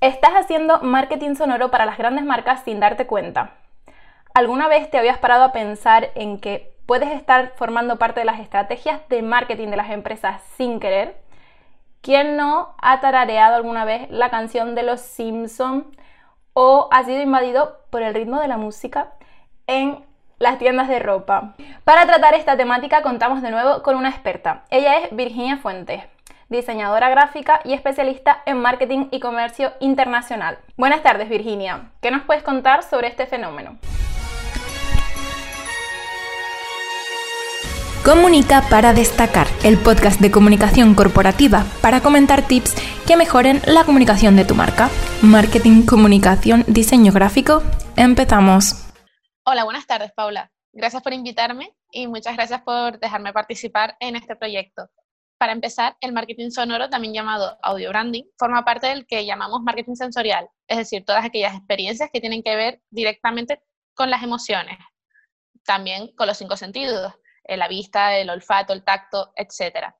Estás haciendo marketing sonoro para las grandes marcas sin darte cuenta. ¿Alguna vez te habías parado a pensar en que puedes estar formando parte de las estrategias de marketing de las empresas sin querer? ¿Quién no ha tarareado alguna vez la canción de los Simpsons o ha sido invadido por el ritmo de la música en las tiendas de ropa? Para tratar esta temática contamos de nuevo con una experta. Ella es Virginia Fuentes diseñadora gráfica y especialista en marketing y comercio internacional. Buenas tardes, Virginia. ¿Qué nos puedes contar sobre este fenómeno? Comunica para destacar, el podcast de comunicación corporativa para comentar tips que mejoren la comunicación de tu marca. Marketing, comunicación, diseño gráfico. Empezamos. Hola, buenas tardes, Paula. Gracias por invitarme y muchas gracias por dejarme participar en este proyecto. Para empezar, el marketing sonoro, también llamado audio branding, forma parte del que llamamos marketing sensorial, es decir, todas aquellas experiencias que tienen que ver directamente con las emociones, también con los cinco sentidos, eh, la vista, el olfato, el tacto, etc.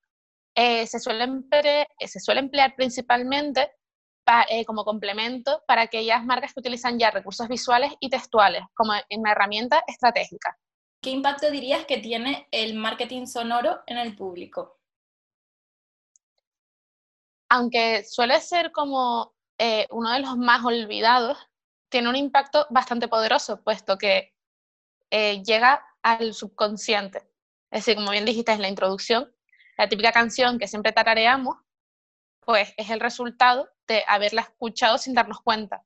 Eh, se, suele emplear, principalmente eh, como complemento para aquellas marcas que utilizan ya recursos visuales y textuales como una herramienta estratégica. ¿Qué impacto dirías que tiene el marketing sonoro en el público? Aunque suele ser como eh, uno de los más olvidados, tiene un impacto bastante poderoso, puesto que eh, llega al subconsciente. Es decir, como bien dijiste en la introducción, la típica canción que siempre tarareamos, pues es el resultado de haberla escuchado sin darnos cuenta.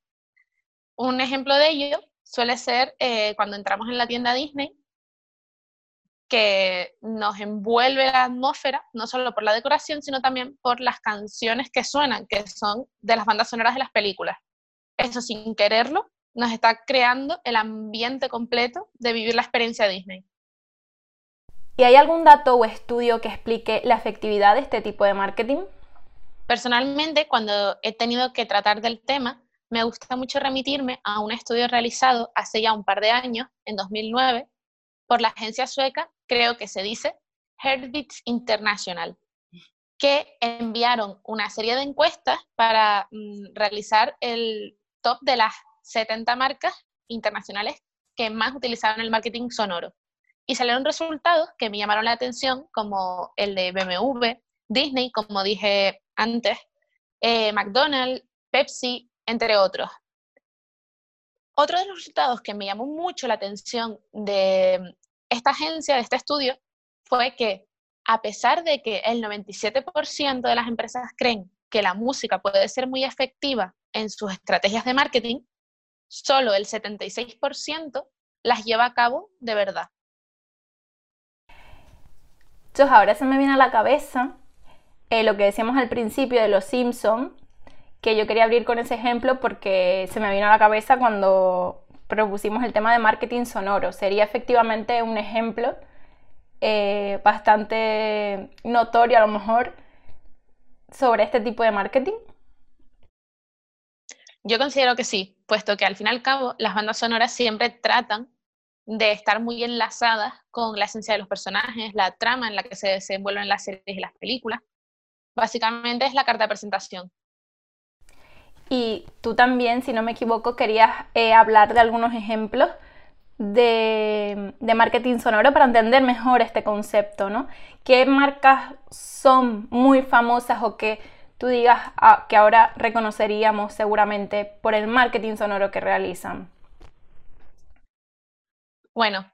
Un ejemplo de ello suele ser eh, cuando entramos en la tienda Disney que nos envuelve la atmósfera, no solo por la decoración, sino también por las canciones que suenan, que son de las bandas sonoras de las películas. Eso sin quererlo nos está creando el ambiente completo de vivir la experiencia Disney. ¿Y hay algún dato o estudio que explique la efectividad de este tipo de marketing? Personalmente, cuando he tenido que tratar del tema, me gusta mucho remitirme a un estudio realizado hace ya un par de años, en 2009, por la agencia sueca, creo que se dice, Herbits International, que enviaron una serie de encuestas para mm, realizar el top de las 70 marcas internacionales que más utilizaban el marketing sonoro. Y salieron resultados que me llamaron la atención, como el de BMW, Disney, como dije antes, eh, McDonald's, Pepsi, entre otros. Otro de los resultados que me llamó mucho la atención de esta agencia, de este estudio, fue que a pesar de que el 97% de las empresas creen que la música puede ser muy efectiva en sus estrategias de marketing, solo el 76% las lleva a cabo de verdad. Entonces ahora se me viene a la cabeza eh, lo que decíamos al principio de los Simpsons, que yo quería abrir con ese ejemplo porque se me vino a la cabeza cuando propusimos el tema de marketing sonoro. Sería efectivamente un ejemplo eh, bastante notorio a lo mejor sobre este tipo de marketing. Yo considero que sí, puesto que al fin y al cabo las bandas sonoras siempre tratan de estar muy enlazadas con la esencia de los personajes, la trama en la que se desenvuelven las series y las películas. Básicamente es la carta de presentación. Y tú también, si no me equivoco, querías eh, hablar de algunos ejemplos de, marketing sonoro para entender mejor este concepto, ¿no? ¿Qué marcas son muy famosas o que tú digas ah, que ahora reconoceríamos seguramente por el marketing sonoro que realizan? Bueno,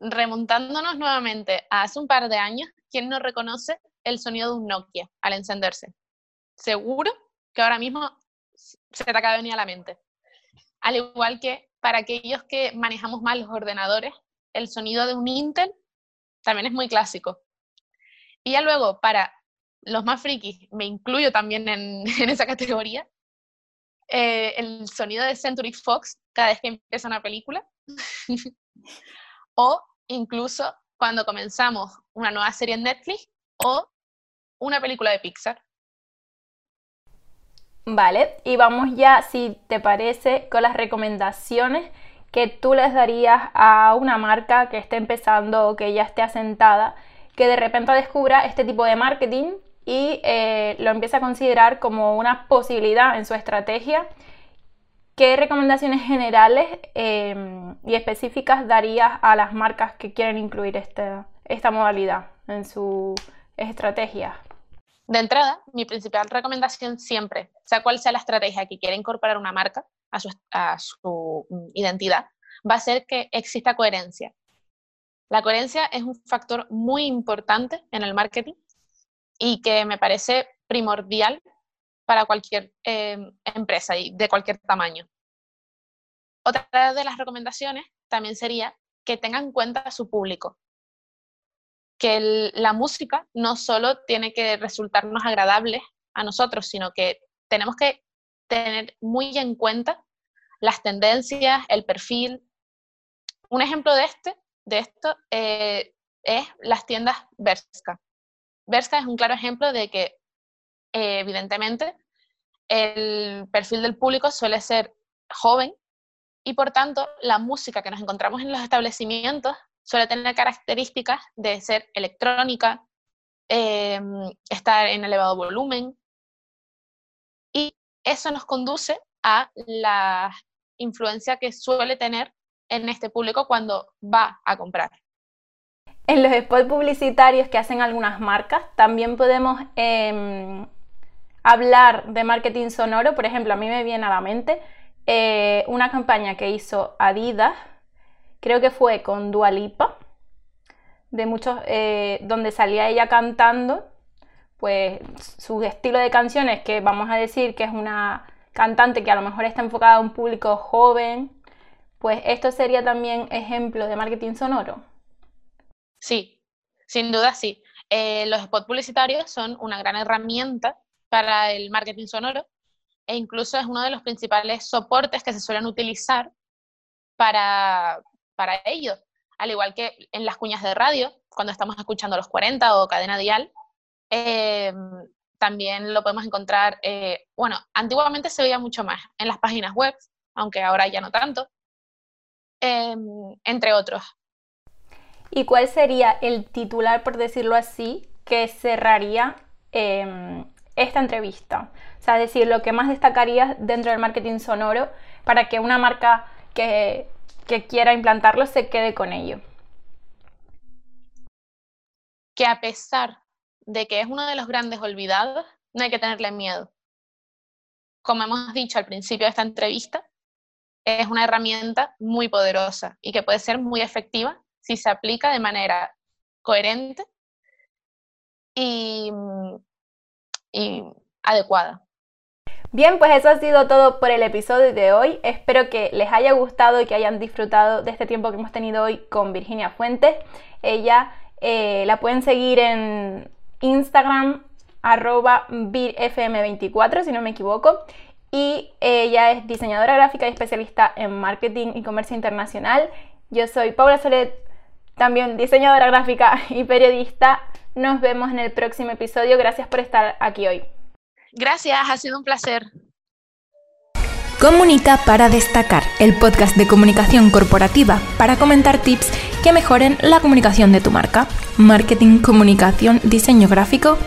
remontándonos nuevamente a hace un par de años, ¿quién no reconoce el sonido de un Nokia al encenderse? Seguro que ahora mismo se te acaba de venir a la mente. Al igual que para aquellos que manejamos mal los ordenadores, el sonido de un Intel también es muy clásico. Y ya luego, para los más frikis, me incluyo también en, esa categoría, eh, el sonido de Century Fox cada vez que empieza una película, o incluso cuando comenzamos una nueva serie en Netflix o una película de Pixar. Vale, y vamos ya, si te parece, con las recomendaciones que tú les darías a una marca que esté empezando o que ya esté asentada, que de repente descubra este tipo de marketing y eh, lo empieza a considerar como una posibilidad en su estrategia, ¿qué recomendaciones generales em, y específicas darías a las marcas que quieren incluir esta modalidad en su estrategia? De entrada, mi principal recomendación siempre, sea cual sea la estrategia que quiera incorporar una marca a su, mm, identidad, va a ser que exista coherencia. La coherencia es un factor muy importante en el marketing y que me parece primordial para cualquier em, empresa y de cualquier tamaño. Otra de las recomendaciones también sería que tengan en cuenta a su público, que la música no solo tiene que resultarnos agradable a nosotros, sino que tenemos que tener muy en cuenta las tendencias, el perfil. Un ejemplo de, este, de esto eh, es las tiendas Berska. Berska es un claro ejemplo de que, eh, evidentemente, el perfil del público suele ser joven y, por tanto, la música que nos encontramos en los establecimientos suele tener características de ser electrónica, em, estar en elevado volumen, y eso nos conduce a la influencia que suele tener en este público cuando va a comprar. En los spots publicitarios que hacen algunas marcas, también podemos em, hablar de marketing sonoro. Por ejemplo, a mí me viene a la mente eh, una campaña que hizo Adidas, creo que fue con Dualipa, de muchos, eh, donde salía ella cantando, pues su estilo de canciones, que vamos a decir que es una cantante que a lo mejor está enfocada a un público joven, pues esto sería también ejemplo de marketing sonoro. Sí, sin duda sí. Eh, los spots publicitarios son una gran herramienta para el marketing sonoro e incluso es uno de los principales soportes que se suelen utilizar para, para ello. Al igual que en las cuñas de radio, cuando estamos escuchando los 40 o cadena dial, eh, también lo podemos encontrar, eh, bueno, antiguamente se veía mucho más en las páginas web, aunque ahora ya no tanto, em, entre otros. ¿Y cuál sería el titular, por decirlo así, que cerraría em, esta entrevista? O sea, es decir, lo que más destacaría dentro del marketing sonoro para que una marca que, que quiera implantarlo se quede con ello. Que a pesar de que es uno de los grandes olvidados, no hay que tenerle miedo. Como hemos dicho al principio de esta entrevista, es una herramienta muy poderosa y que puede ser muy efectiva si se aplica de manera coherente y, y adecuada. Bien, pues eso ha sido todo por el episodio de hoy. Espero que les haya gustado y que hayan disfrutado de este tiempo que hemos tenido hoy con Virginia Fuentes. Ella eh, la pueden seguir en Instagram arroba birfm24 si no me equivoco y ella es diseñadora gráfica y especialista en marketing y comercio internacional. Yo soy Paula Solet, también diseñadora gráfica y periodista. Nos vemos en el próximo episodio. Gracias por estar aquí hoy. Gracias, ha sido un placer. Comunica para destacar, el podcast de comunicación corporativa para comentar tips que mejoren la comunicación de tu marca. Marketing, comunicación, diseño gráfico